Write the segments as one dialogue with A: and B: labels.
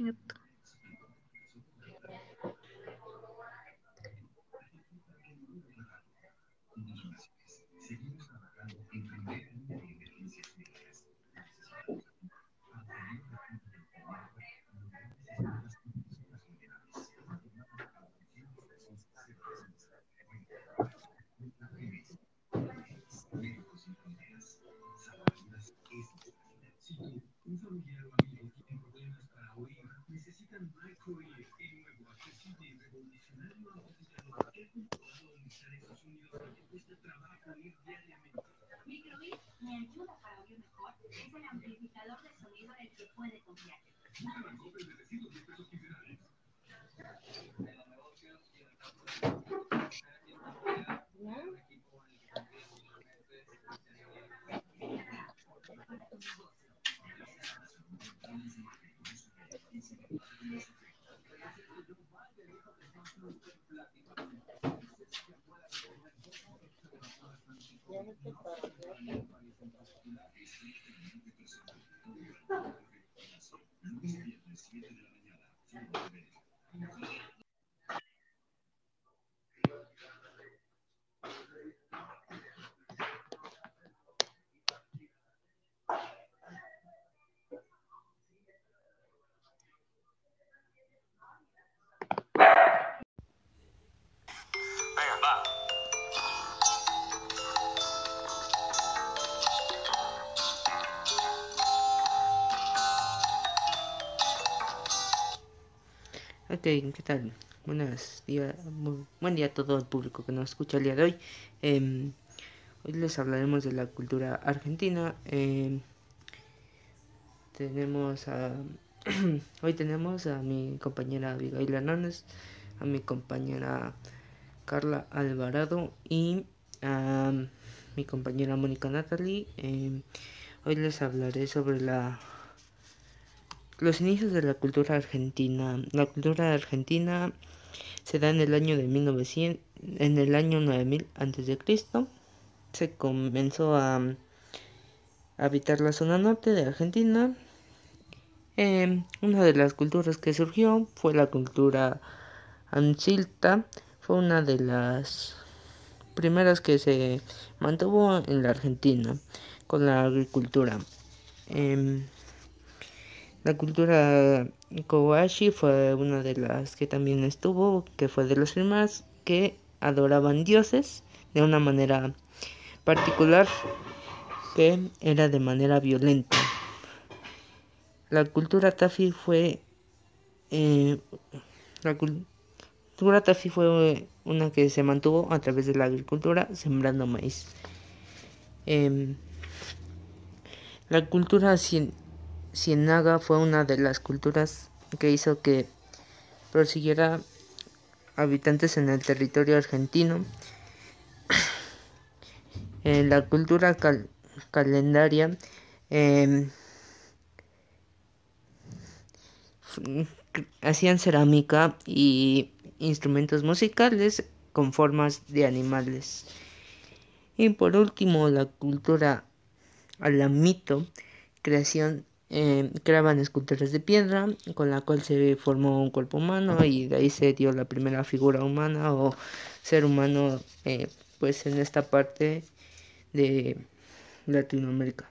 A: очень
B: это ¿qué tal? Buenos días, buen día a todo el público que nos escucha el día de hoy. Em, hoy les hablaremos de la cultura argentina. Em, tenemos a, hoy tenemos a mi compañera Abigail Hernández, a mi compañera Carla Alvarado y a mi compañera Mónica Natalie. Em, hoy les hablaré sobre la los inicios de la cultura argentina. La cultura argentina se da en el año de 1900, en el año 9000 antes de Cristo. Se comenzó a, habitar la zona norte de Argentina. Eh, una de las culturas que surgió fue la cultura ancilta. Fue una de las primeras que se mantuvo en la Argentina con la agricultura. Em, la cultura Kobayashi fue una de las que también estuvo, que fue de las primeras que adoraban dioses de una manera particular que era de manera violenta. La cultura Tafi fue eh, la cultura Tafi fue una que se mantuvo a través de la agricultura sembrando maíz. Em, la cultura cien- Cienaga fue una de las culturas que hizo que prosiguiera habitantes en el territorio argentino. En la cultura cal- calendaria em, hacían cerámica y instrumentos musicales con formas de animales. Y por último, la cultura alamito, creación eh, creaban esculturas de piedra con la cual se formó un cuerpo humano y de ahí se dio la primera figura humana o ser humano eh, pues en esta parte de Latinoamérica.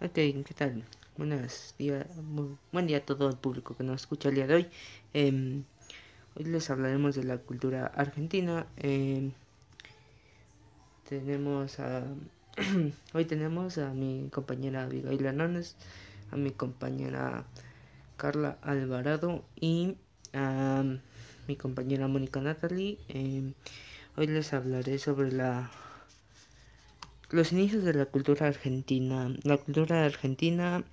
B: Ok, ¿qué tal? Buenos días, buen día a todo el público que nos escucha el día de hoy. Em, hoy les hablaremos de la cultura argentina. Em, tenemos a, hoy tenemos a mi compañera Abigail Hernández, a mi compañera Carla Alvarado y a mi compañera Mónica Natalie. Em, hoy les hablaré sobre la los inicios de la cultura argentina. La cultura argentina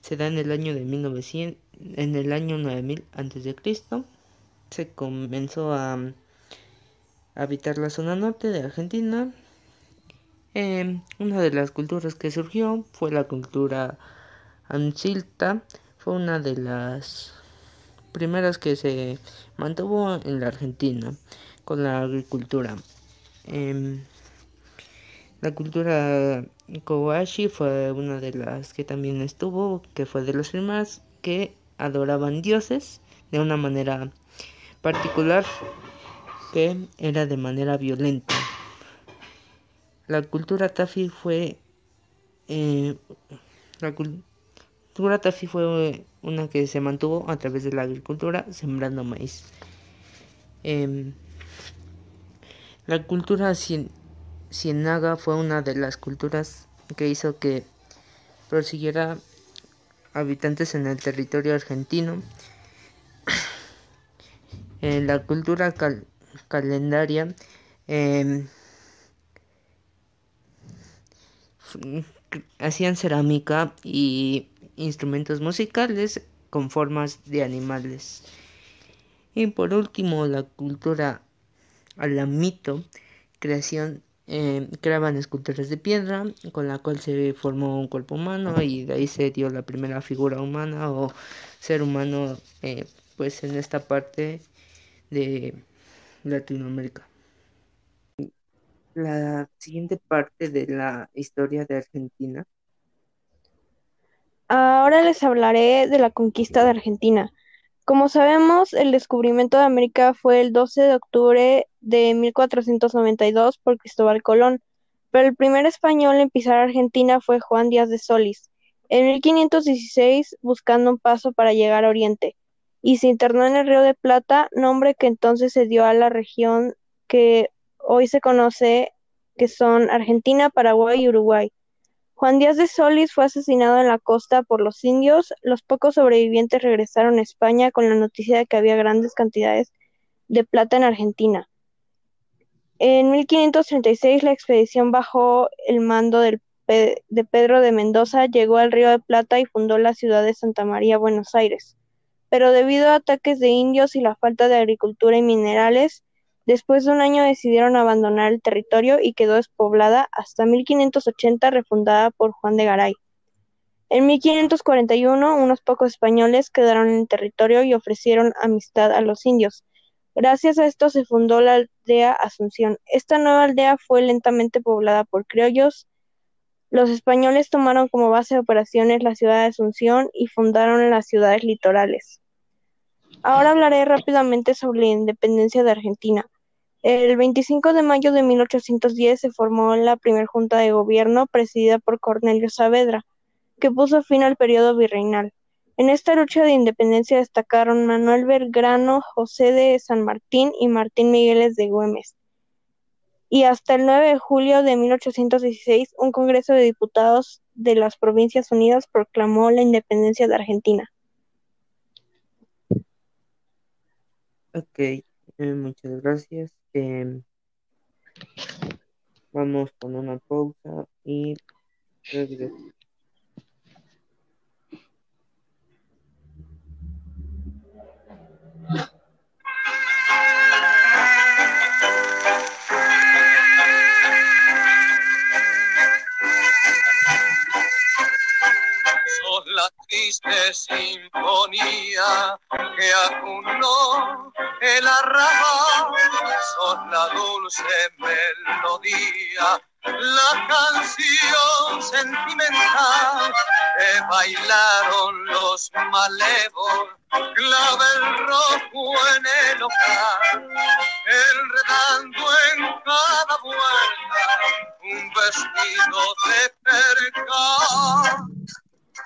B: se da en el año de 1900, en el año 9000 antes de Cristo. Se comenzó a, habitar la zona norte de Argentina. Eh, una de las culturas que surgió fue la cultura ancilta. Fue una de las primeras que se mantuvo en la Argentina con la agricultura. Em, la cultura Kowashi fue una de las que también estuvo, que fue de los primeros que adoraban dioses de una manera particular que era de manera violenta. La cultura Tafi fue eh, la cultura Tafi fue una que se mantuvo a través de la agricultura sembrando maíz. Em, la cultura Cienaga fue una de las culturas que hizo que prosiguiera habitantes en el territorio argentino. En la cultura calendaria em, hacían cerámica y instrumentos musicales con formas de animales. Y por último, la cultura alamito, creación, eh, creaban esculturas de piedra con la cual se formó un cuerpo humano y de ahí se dio la primera figura humana o ser humano eh, pues en esta parte de Latinoamérica. La siguiente parte de la historia de Argentina.
C: Ahora les hablaré de la conquista de Argentina. Como sabemos, el descubrimiento de América fue el 12 de octubre de 1492 por Cristóbal Colón, pero el primer español en pisar Argentina fue Juan Díaz de Solís, en 1516 buscando un paso para llegar a Oriente, y se internó en el Río de Plata, nombre que entonces se dio a la región que hoy se conoce que son Argentina, Paraguay y Uruguay. Juan Díaz de Solís fue asesinado en la costa por los indios. Los pocos sobrevivientes regresaron a España con la noticia de que había grandes cantidades de plata en Argentina. En 1536 la expedición bajo el mando de Pedro de Mendoza llegó al Río de Plata y fundó la ciudad de Santa María, Buenos Aires. Pero debido a ataques de indios y la falta de agricultura y minerales, Después de un año decidieron abandonar el territorio y quedó despoblada hasta 1580 refundada por Juan de Garay. En 1541 unos pocos españoles quedaron en el territorio y ofrecieron amistad a los indios. Gracias a esto se fundó la aldea Asunción. Esta nueva aldea fue lentamente poblada por criollos. Los españoles tomaron como base de operaciones la ciudad de Asunción y fundaron las ciudades litorales. Ahora hablaré rápidamente sobre la independencia de Argentina. El 25 de mayo de 1810 se formó la primera junta de gobierno presidida por Cornelio Saavedra, que puso fin al periodo virreinal. En esta lucha de independencia destacaron Manuel Belgrano, José de San Martín y Martín Migueles de Güemes. Y hasta el 9 de julio de 1816, un Congreso de Diputados de las Provincias Unidas proclamó la independencia de Argentina.
B: Ok, eh, muchas gracias. Em, vamos con una pausa y regresamos.
A: Triste sinfonía que acunó el arrabal, son la dulce melodía, la canción sentimental que bailaron los malevos, clavel rojo en el hogar, enredando en cada vuelta un vestido de percal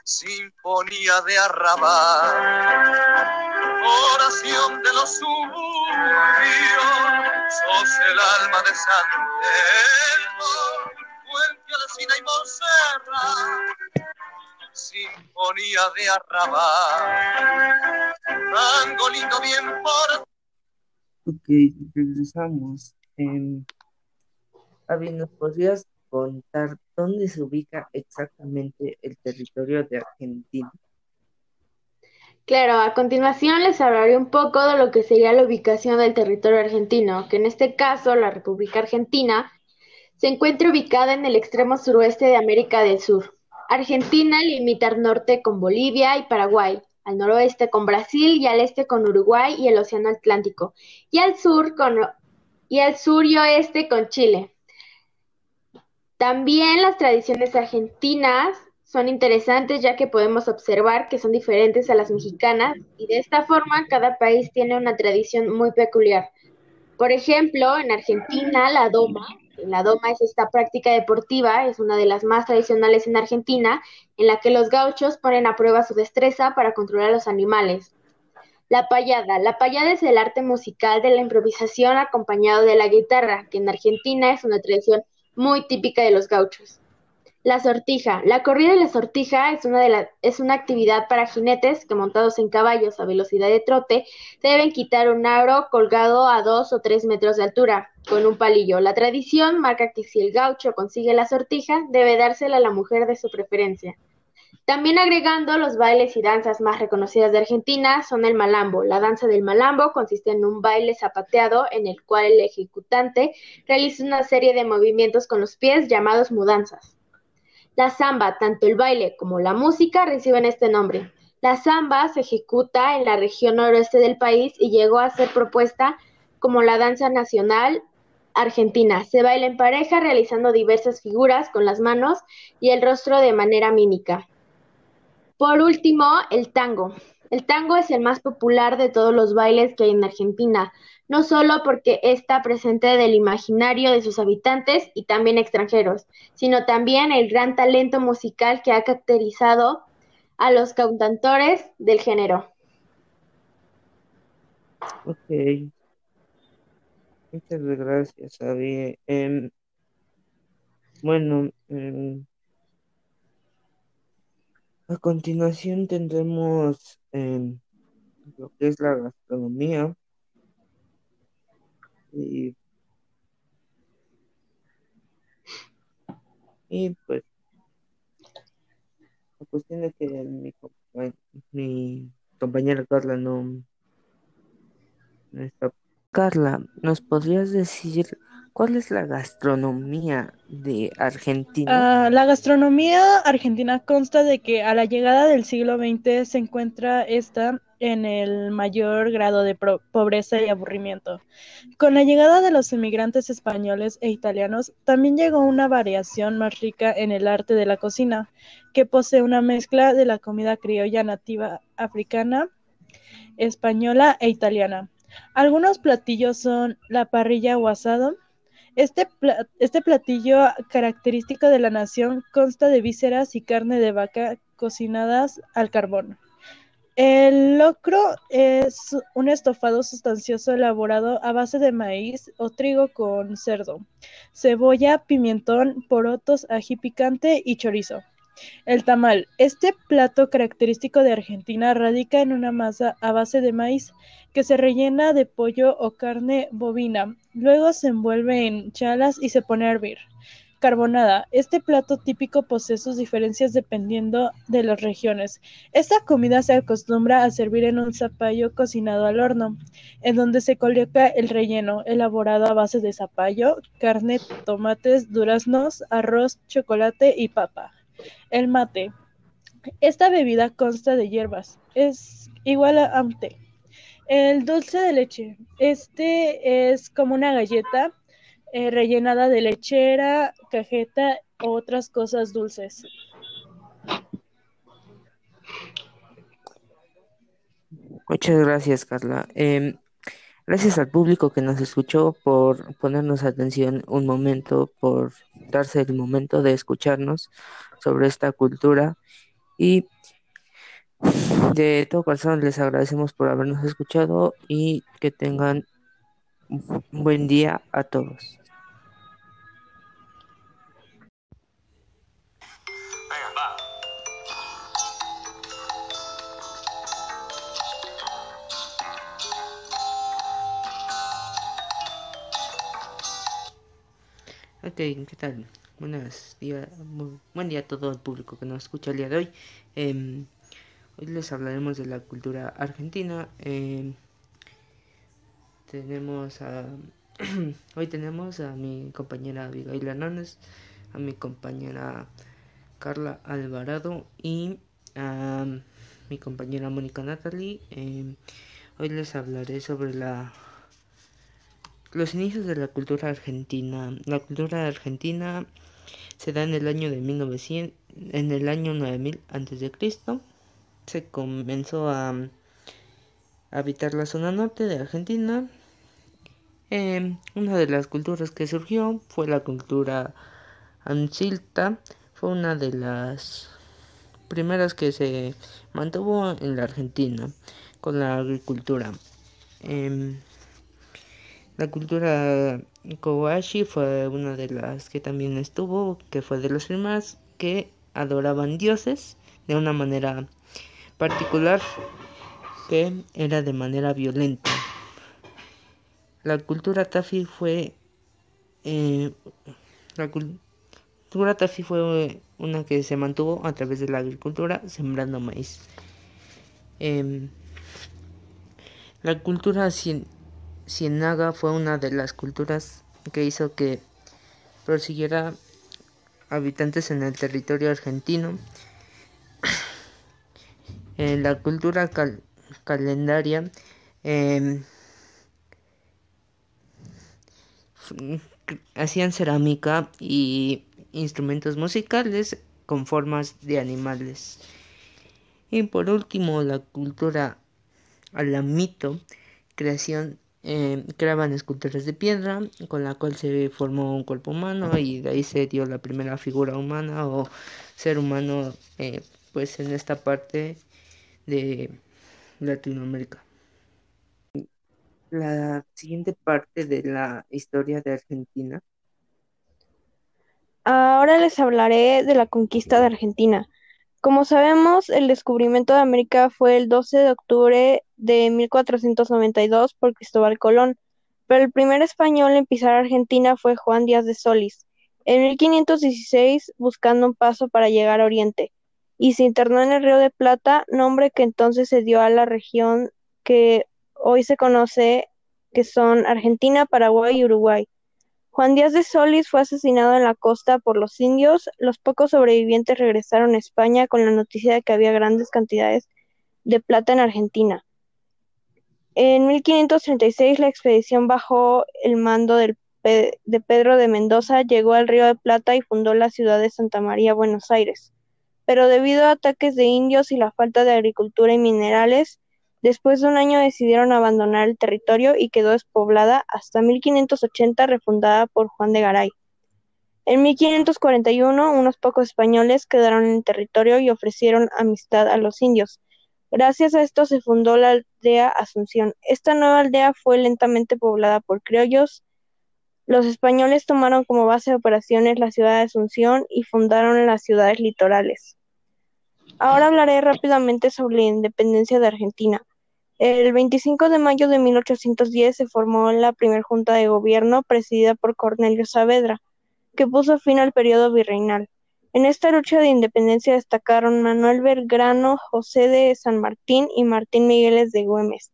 A: sinfonía de arrabal, oración de los suburbios, sos el alma de San Telmo, Fuente Alcina y Monserrat, sinfonía de arrabal, tango lindo bien por...
B: Ok, regresamos. Eh, Avi, ¿nos contar dónde se ubica exactamente el territorio de Argentina.
D: Claro, a continuación les hablaré un poco de lo que sería la ubicación del territorio argentino, que en este caso la República Argentina se encuentra ubicada en el extremo suroeste de América del Sur. Argentina limita al norte con Bolivia y Paraguay, al noroeste con Brasil y al este con Uruguay y el Océano Atlántico, y al sur y al sur y oeste con Chile. También las tradiciones argentinas son interesantes ya que podemos observar que son diferentes a las mexicanas y de esta forma cada país tiene una tradición muy peculiar. Por ejemplo, en Argentina la doma, la doma es esta práctica deportiva, es una de las más tradicionales en Argentina, en la que los gauchos ponen a prueba su destreza para controlar a los animales. La payada. La payada es el arte musical de la improvisación acompañado de la guitarra, que en Argentina es una tradición muy típica de los gauchos. La sortija. La corrida de la sortija es una, de es una actividad para jinetes que montados en caballos a velocidad de trote deben quitar un aro colgado a dos o tres metros de altura con un palillo. La tradición marca que si el gaucho consigue la sortija, debe dársela a la mujer de su preferencia. También agregando los bailes y danzas más reconocidas de Argentina son el malambo. La danza del malambo consiste en un baile zapateado en el cual el ejecutante realiza una serie de movimientos con los pies llamados mudanzas. La samba, tanto el baile como la música reciben este nombre. La samba se ejecuta en la región noroeste del país y llegó a ser propuesta como la danza nacional argentina. Se baila en pareja realizando diversas figuras con las manos y el rostro de manera mímica. Por último, el tango. El tango es el más popular de todos los bailes que hay en Argentina, no solo porque está presente del imaginario de sus habitantes y también extranjeros, sino también el gran talento musical que ha caracterizado a los cantautores del género.
B: Ok. Muchas gracias, Abby. Em, bueno, em, a continuación tendremos em, lo que es la gastronomía. Y, pues la cuestión es que mi, mi compañera Carla no está. Carla, ¿nos podrías decir ¿Cuál es la gastronomía de Argentina?
E: Ah, la gastronomía argentina consta de que a la llegada del siglo XX se encuentra esta en el mayor grado de pobreza y aburrimiento. Con la llegada de los emigrantes españoles e italianos, también llegó una variación más rica en el arte de la cocina, que posee una mezcla de la comida criolla nativa africana, española e italiana. Algunos platillos son la parrilla o asado, este, este platillo característico de la nación consta de vísceras y carne de vaca cocinadas al carbón. El locro es un estofado sustancioso elaborado a base de maíz o trigo con cerdo, cebolla, pimentón, porotos, ají picante y chorizo. El tamal. Este plato característico de Argentina radica en una masa a base de maíz que se rellena de pollo o carne bovina. Luego se envuelve en chalas y se pone a hervir. Carbonada. Este plato típico posee sus diferencias dependiendo de las regiones. Esta comida se acostumbra a servir en un zapallo cocinado al horno, en donde se coloca el relleno, elaborado a base de zapallo, carne, tomates, duraznos, arroz, chocolate y papa. El mate. Esta bebida consta de hierbas. Es igual a un té. El dulce de leche. Este es como una galleta eh, rellenada de lechera, cajeta u otras cosas dulces.
B: Muchas gracias, Carla. Em, gracias al público que nos escuchó por ponernos atención un momento, por darse el momento de escucharnos sobre esta cultura y de todo corazón les agradecemos por habernos escuchado y que tengan buen día a todos. Ok, ¿qué tal? Buenos días, buen día a todo el público que nos escucha el día de hoy. Em, hoy les hablaremos de la cultura argentina. Em, tenemos a, hoy tenemos a mi compañera Abigail Hernández, a mi compañera Carla Alvarado y a mi compañera Mónica Natalie. Em, hoy les hablaré sobre la los inicios de la cultura argentina. La cultura argentina se da en el año de 1900, en el año 9000 antes de Cristo. Se comenzó a, habitar la zona norte de Argentina. Em, una de las culturas que surgió fue la cultura ancilta. Fue una de las primeras que se mantuvo en la Argentina con la agricultura. Em, la cultura Kowashi fue una de las que también estuvo, que fue de las primeras que adoraban dioses de una manera particular que era de manera violenta. La cultura Tafi fue eh, la cultura Tafi fue una que se mantuvo a través de la agricultura sembrando maíz. Em, la cultura Cienaga fue una de las culturas que hizo que prosiguiera habitantes en el territorio argentino. en la cultura calendaria em, hacían cerámica y instrumentos musicales con formas de animales. Y por último, la cultura alamito, creación eh, creaban esculturas de piedra con la cual se formó un cuerpo humano y de ahí se dio la primera figura humana o ser humano eh, pues en esta parte de Latinoamérica. La siguiente parte de la historia de Argentina.
C: Ahora les hablaré de la conquista de Argentina. Como sabemos, el descubrimiento de América fue el 12 de octubre de 1492 por Cristóbal Colón, pero el primer español en pisar Argentina fue Juan Díaz de Solís, en 1516 buscando un paso para llegar a Oriente, y se internó en el Río de Plata, nombre que entonces se dio a la región que hoy se conoce que son Argentina, Paraguay y Uruguay. Juan Díaz de Solís fue asesinado en la costa por los indios. Los pocos sobrevivientes regresaron a España con la noticia de que había grandes cantidades de plata en Argentina. En 1536 la expedición bajo el mando de Pedro de Mendoza llegó al Río de Plata y fundó la ciudad de Santa María, Buenos Aires. Pero debido a ataques de indios y la falta de agricultura y minerales, Después de un año decidieron abandonar el territorio y quedó despoblada hasta 1580 refundada por Juan de Garay. En 1541 unos pocos españoles quedaron en el territorio y ofrecieron amistad a los indios. Gracias a esto se fundó la aldea Asunción. Esta nueva aldea fue lentamente poblada por criollos. Los españoles tomaron como base de operaciones la ciudad de Asunción y fundaron las ciudades litorales. Ahora hablaré rápidamente sobre la independencia de Argentina. El 25 de mayo de 1810 se formó la primera junta de gobierno presidida por Cornelio Saavedra, que puso fin al periodo virreinal. En esta lucha de independencia destacaron Manuel Belgrano, José de San Martín y Martín Migueles de Güemes.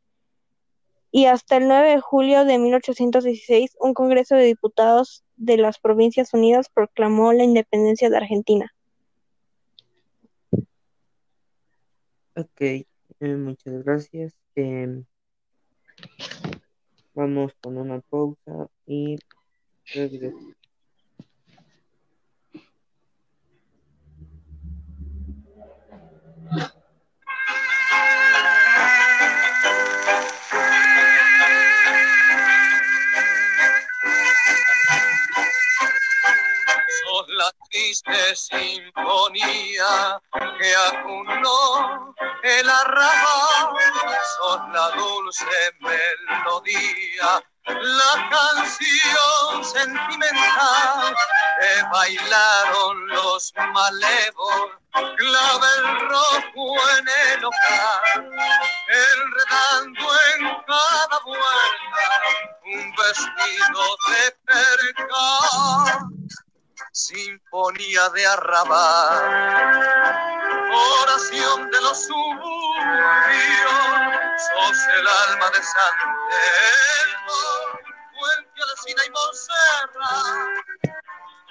C: Y hasta el 9 de julio de 1816, un Congreso de Diputados de las Provincias Unidas proclamó la independencia de Argentina.
B: Ok, eh, muchas gracias. Em, vamos con una pausa y regresamos.
A: La triste sinfonía que acunó el arrabal, son la dulce melodía, la canción sentimental que bailaron los malevos, clavel rojo en el hogar, enredando en cada vuelta un vestido de percal sinfonía de arrabal, oración de los suburbios, sos el alma de San Telmo, Fuente Alcina y Monserrat,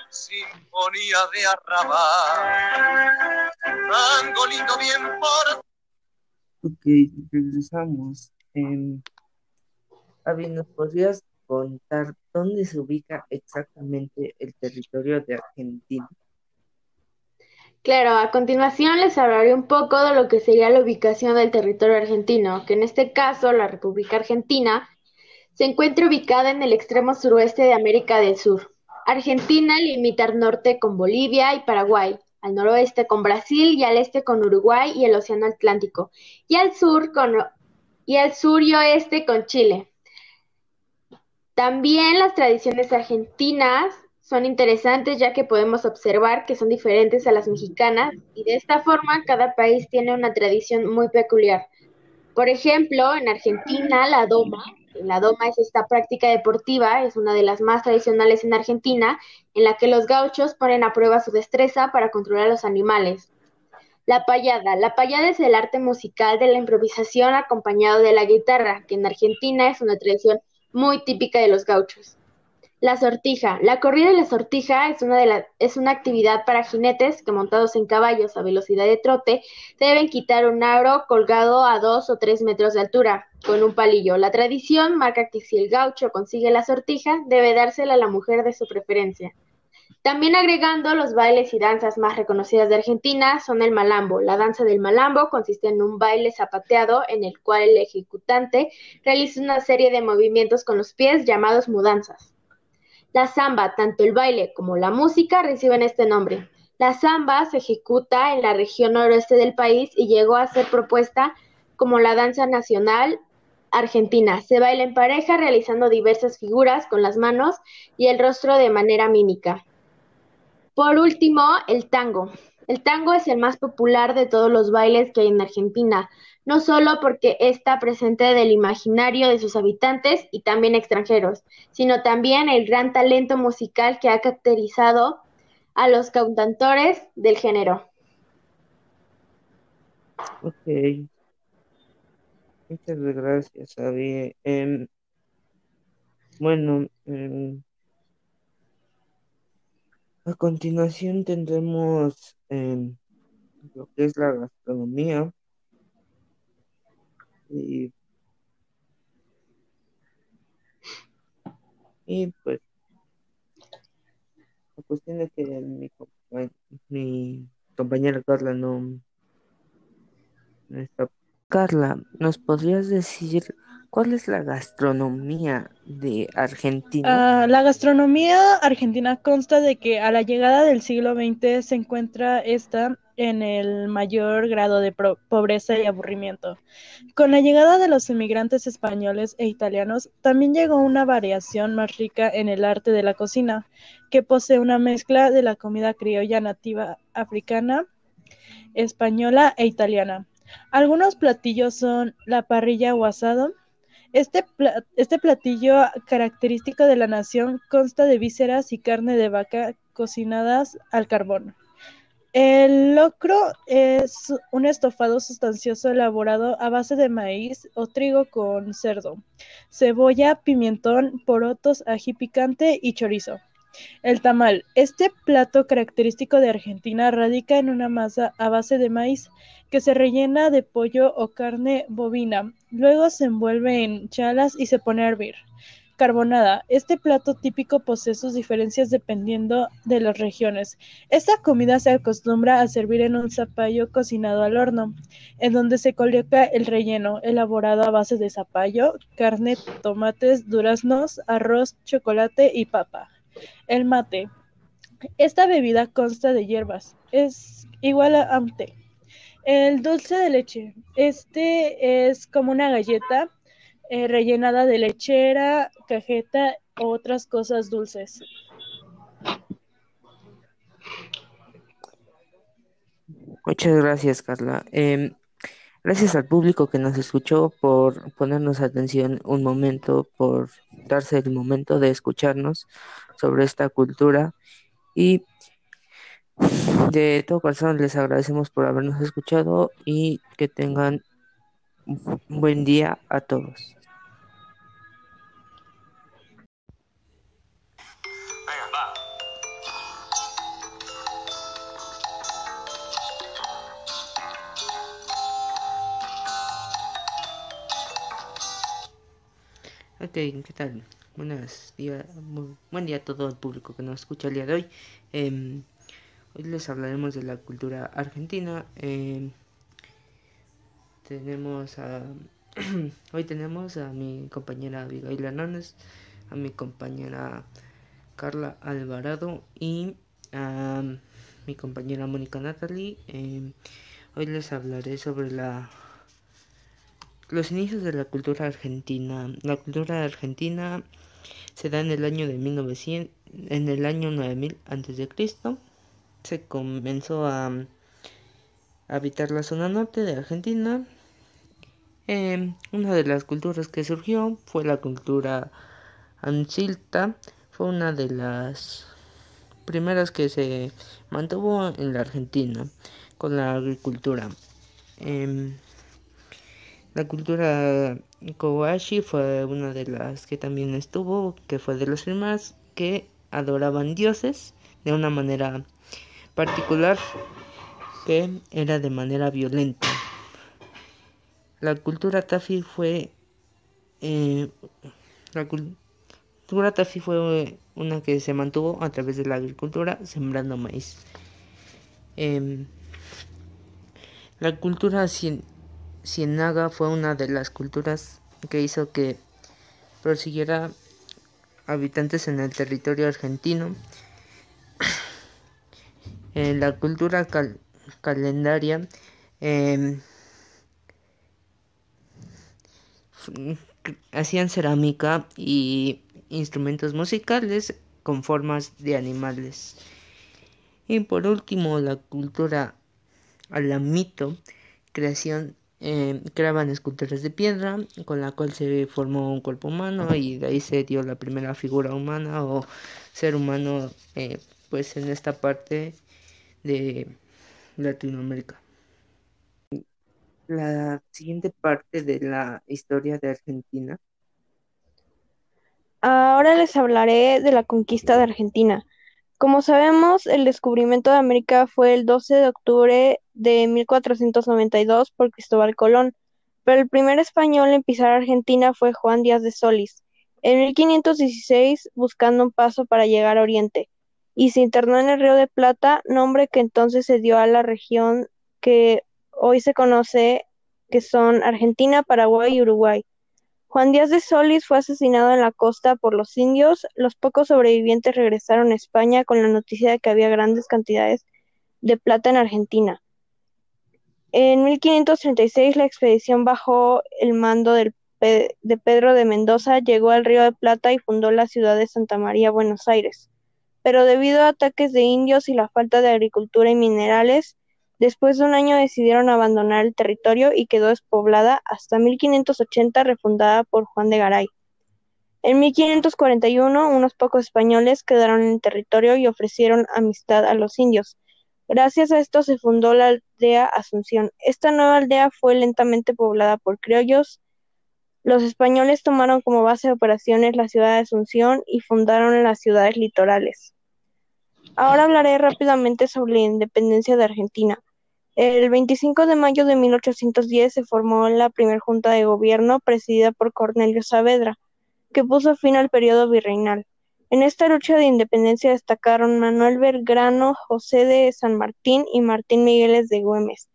A: sinfonía de arrabal, tango lindo bien por
B: Ok, regresamos. Eh, Avi, ¿nos podrías contar dónde se ubica exactamente el territorio de Argentina?
D: Claro, a continuación les hablaré un poco de lo que sería la ubicación del territorio argentino, que en este caso la República Argentina se encuentra ubicada en el extremo suroeste de América del Sur. Argentina limita al norte con Bolivia y Paraguay, al noroeste con Brasil y al este con Uruguay y el Océano Atlántico, y al sur y al sur y oeste con Chile. También las tradiciones argentinas son interesantes ya que podemos observar que son diferentes a las mexicanas y de esta forma cada país tiene una tradición muy peculiar. Por ejemplo, en Argentina la doma, la doma es esta práctica deportiva, es una de las más tradicionales en Argentina, en la que los gauchos ponen a prueba su destreza para controlar a los animales. La payada. La payada es el arte musical de la improvisación acompañado de la guitarra, que en Argentina es una tradición muy típica de los gauchos. La sortija. La corrida de la sortija es una, de la, es una actividad para jinetes que montados en caballos a velocidad de trote deben quitar un aro colgado a dos o tres metros de altura con un palillo. La tradición marca que si el gaucho consigue la sortija debe dársela a la mujer de su preferencia. También agregando los bailes y danzas más reconocidas de Argentina son el malambo. La danza del malambo consiste en un baile zapateado en el cual el ejecutante realiza una serie de movimientos con los pies llamados mudanzas. La samba, tanto el baile como la música reciben este nombre. La samba se ejecuta en la región noroeste del país y llegó a ser propuesta como la danza nacional argentina. Se baila en pareja realizando diversas figuras con las manos y el rostro de manera mímica. Por último, el tango. El tango es el más popular de todos los bailes que hay en Argentina no solo porque está presente del imaginario de sus habitantes y también extranjeros, sino también el gran talento musical que ha caracterizado a los cantautores del género.
B: Ok. Muchas gracias, Abby. Em, bueno, em, a continuación tendremos em, lo que es la gastronomía. Y, pues la cuestión es que mi, mi compañera Carla no está. Carla, ¿nos podrías decir cuál es la gastronomía de Argentina?
E: Uh, la gastronomía argentina consta de que a la llegada del siglo XX se encuentra esta en el mayor grado de pobreza y aburrimiento. Con la llegada de los inmigrantes españoles e italianos, también llegó una variación más rica en el arte de la cocina, que posee una mezcla de la comida criolla nativa africana, española e italiana. Algunos platillos son la parrilla o asado. Este, este platillo característico de la nación consta de vísceras y carne de vaca cocinadas al carbón. El locro es un estofado sustancioso elaborado a base de maíz o trigo con cerdo, cebolla, pimentón, porotos, ají picante y chorizo. El tamal. Este plato característico de Argentina radica en una masa a base de maíz que se rellena de pollo o carne bovina. Luego se envuelve en chalas y se pone a hervir. Carbonada. Este plato típico posee sus diferencias dependiendo de las regiones. Esta comida se acostumbra a servir en un zapallo cocinado al horno, en donde se coloca el relleno, elaborado a base de zapallo, carne, tomates, duraznos, arroz, chocolate y papa. El mate. Esta bebida consta de hierbas. Es igual a té. El dulce de leche. Este es como una galleta eh, rellenada de lechera, cajeta o otras cosas dulces.
B: Muchas gracias, Carla. Eh, gracias al público que nos escuchó por ponernos atención un momento, por darse el momento de escucharnos sobre esta cultura y de todo corazón les agradecemos por habernos escuchado y que tengan un buen día a todos. Ok, ¿qué tal? Buenos buen día a todo el público que nos escucha el día de hoy. Em, hoy les hablaremos de la cultura argentina. Em, tenemos a, hoy tenemos a mi compañera Abigail Hernández, a mi compañera Carla Alvarado y a mi compañera Mónica Natalie. Em, hoy les hablaré sobre la los inicios de la cultura argentina. La cultura argentina se da en el año de 1900, en el año 9000 antes de Cristo. Se comenzó a, habitar la zona norte de Argentina. Em, una de las culturas que surgió fue la cultura ancilta. Fue una de las primeras que se mantuvo en la Argentina con la agricultura. Em, la cultura Kowashi fue una de las que también estuvo, que fue de los primeros que adoraban dioses de una manera particular que era de manera violenta. La cultura Tafi fue eh, la cultura Tafi fue una que se mantuvo a través de la agricultura sembrando maíz. Em, la cultura Cienaga fue una de las culturas que hizo que prosiguiera habitantes en el territorio argentino. en la cultura calendaria em, hacían cerámica y instrumentos musicales con formas de animales. Y por último, la cultura alamito, creación eh, creaban esculturas de piedra con la cual se formó un cuerpo humano y de ahí se dio la primera figura humana o ser humano eh, pues en esta parte de Latinoamérica. La siguiente parte de la historia de Argentina.
C: Ahora les hablaré de la conquista de Argentina. Como sabemos, el descubrimiento de América fue el 12 de octubre de 1492 por Cristóbal Colón, pero el primer español en pisar Argentina fue Juan Díaz de Solís, en 1516 buscando un paso para llegar a Oriente, y se internó en el Río de Plata, nombre que entonces se dio a la región que hoy se conoce que son Argentina, Paraguay y Uruguay. Juan Díaz de Solís fue asesinado en la costa por los indios. Los pocos sobrevivientes regresaron a España con la noticia de que había grandes cantidades de plata en Argentina. En 1536 la expedición bajo el mando de Pedro de Mendoza llegó al Río de Plata y fundó la ciudad de Santa María, Buenos Aires. Pero debido a ataques de indios y la falta de agricultura y minerales, Después de un año decidieron abandonar el territorio y quedó despoblada hasta 1580 refundada por Juan de Garay. En 1541 unos pocos españoles quedaron en el territorio y ofrecieron amistad a los indios. Gracias a esto se fundó la aldea Asunción. Esta nueva aldea fue lentamente poblada por criollos. Los españoles tomaron como base de operaciones la ciudad de Asunción y fundaron las ciudades litorales. Ahora hablaré rápidamente sobre la independencia de Argentina. El 25 de mayo de 1810 se formó la primera junta de gobierno presidida por Cornelio Saavedra, que puso fin al periodo virreinal. En esta lucha de independencia destacaron Manuel Belgrano, José de San Martín y Martín Migueles de Güemes.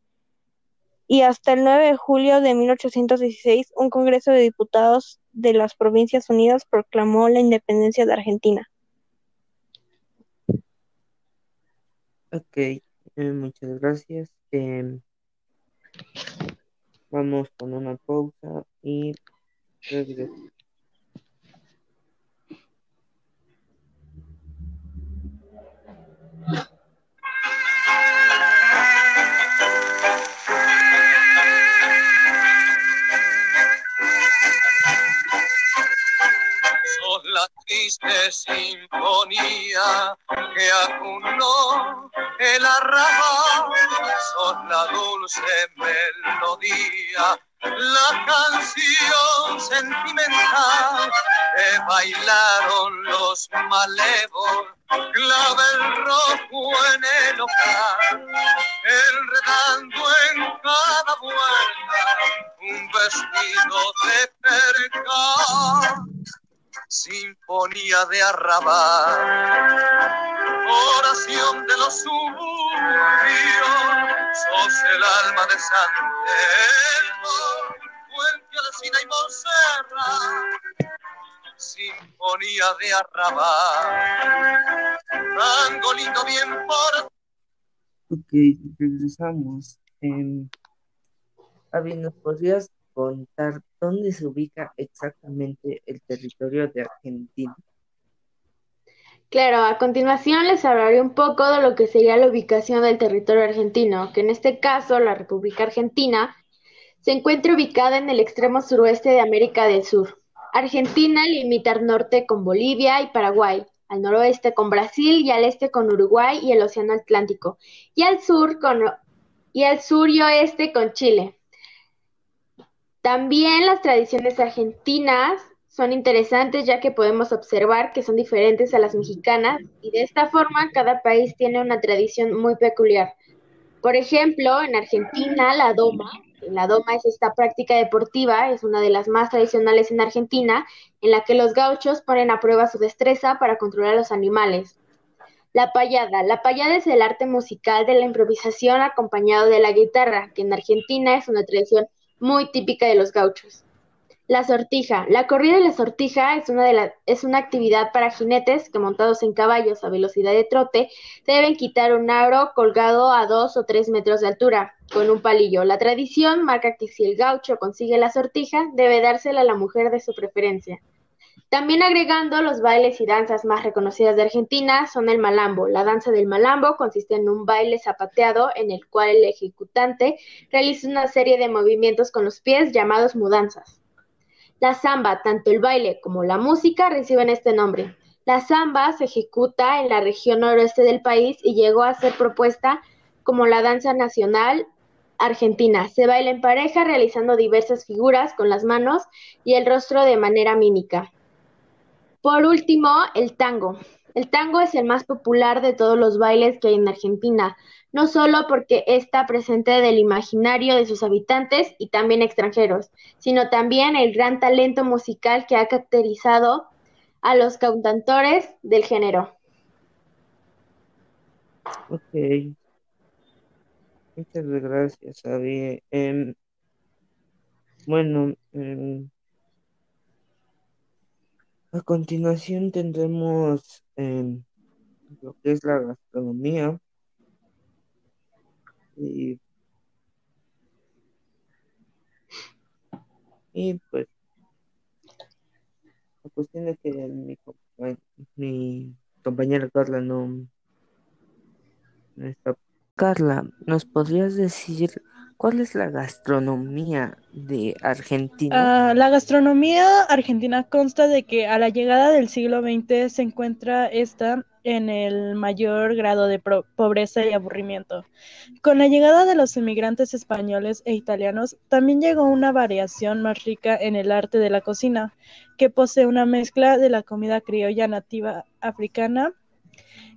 C: Y hasta el 9 de julio de 1816, un Congreso de Diputados de las Provincias Unidas proclamó la independencia de Argentina.
B: Ok, eh, muchas gracias. Em, vamos con una pausa y regresamos.
A: La triste sinfonía que acunó el arrabal, son la dulce melodía, la canción sentimental que bailaron los malevos, clavel rojo en el hogar, enredando en cada vuelta un vestido de percal sinfonía de arrabal. Oración de los suburbios, sos el alma de San Telmo, Fuente, Alcina y Monserrat, sinfonía de arrabal. Tango lindo bien por...
B: Ok, regresamos. Eh, Avi, ¿nos podrías contar dónde se ubica exactamente el territorio de Argentina?
D: Claro, a continuación les hablaré un poco de lo que sería la ubicación del territorio argentino, que en este caso la República Argentina se encuentra ubicada en el extremo suroeste de América del Sur. Argentina limita al norte con Bolivia y Paraguay, al noroeste con Brasil y al este con Uruguay y el Océano Atlántico, y al sur y al sur y oeste con Chile. También las tradiciones argentinas son interesantes ya que podemos observar que son diferentes a las mexicanas y de esta forma cada país tiene una tradición muy peculiar. Por ejemplo, en Argentina la doma, la doma es esta práctica deportiva, es una de las más tradicionales en Argentina, en la que los gauchos ponen a prueba su destreza para controlar a los animales. La payada. La payada es el arte musical de la improvisación acompañado de la guitarra, que en Argentina es una tradición muy típica de los gauchos. La sortija. La corrida de la sortija es una, de la, es una actividad para jinetes que montados en caballos a velocidad de trote deben quitar un aro colgado a dos o tres metros de altura con un palillo. La tradición marca que si el gaucho consigue la sortija, debe dársela a la mujer de su preferencia. También agregando los bailes y danzas más reconocidas de Argentina son el malambo. La danza del malambo consiste en un baile zapateado en el cual el ejecutante realiza una serie de movimientos con los pies llamados mudanzas. La samba, tanto el baile como la música reciben este nombre. La samba se ejecuta en la región noroeste del país y llegó a ser propuesta como la danza nacional argentina. Se baila en pareja realizando diversas figuras con las manos y el rostro de manera mímica. Por último, el tango. El tango es el más popular de todos los bailes que hay en Argentina, no solo porque está presente del imaginario de sus habitantes y también extranjeros, sino también el gran talento musical que ha caracterizado a los cantantores del género.
B: Ok. Muchas gracias, Javi. Em, bueno, em, a continuación tendremos em, lo que es la gastronomía. Y, pues la cuestión es que mi, compañera Carla no está. Carla, ¿nos podrías decir ¿Cuál es la gastronomía de Argentina?
E: Ah, la gastronomía argentina consta de que a la llegada del siglo XX se encuentra esta en el mayor grado de pobreza y aburrimiento. Con la llegada de los inmigrantes españoles e italianos, también llegó una variación más rica en el arte de la cocina, que posee una mezcla de la comida criolla nativa africana,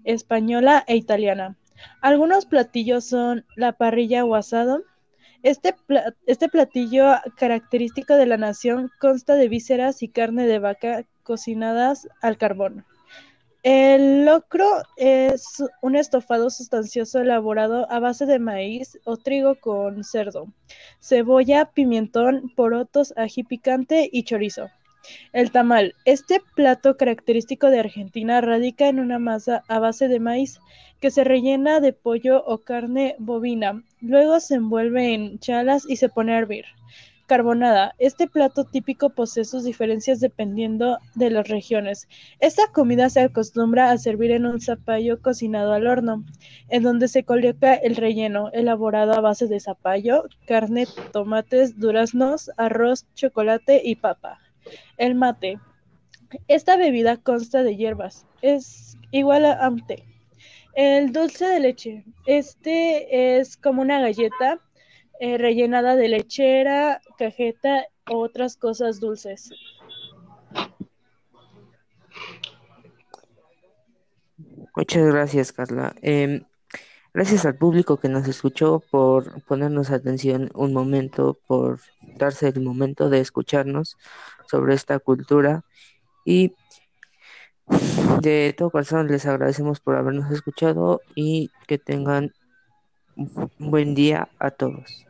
E: española e italiana. Algunos platillos son la parrilla o asado, este, este platillo característico de la nación consta de vísceras y carne de vaca cocinadas al carbón. El locro es un estofado sustancioso elaborado a base de maíz o trigo con cerdo, cebolla, pimentón, porotos, ají picante y chorizo. El tamal. Este plato característico de Argentina radica en una masa a base de maíz que se rellena de pollo o carne bovina. Luego se envuelve en chalas y se pone a hervir. Carbonada. Este plato típico posee sus diferencias dependiendo de las regiones. Esta comida se acostumbra a servir en un zapallo cocinado al horno, en donde se coloca el relleno, elaborado a base de zapallo, carne, tomates, duraznos, arroz, chocolate y papa. El mate. Esta bebida consta de hierbas. Es igual a té. El dulce de leche. Este es como una galleta eh, rellenada de lechera, cajeta u otras cosas dulces.
B: Muchas gracias, Carla. Em, gracias al público que nos escuchó por ponernos atención un momento, por darse el momento de escucharnos sobre esta cultura y de todo corazón les agradecemos por habernos escuchado y que tengan buen día a todos.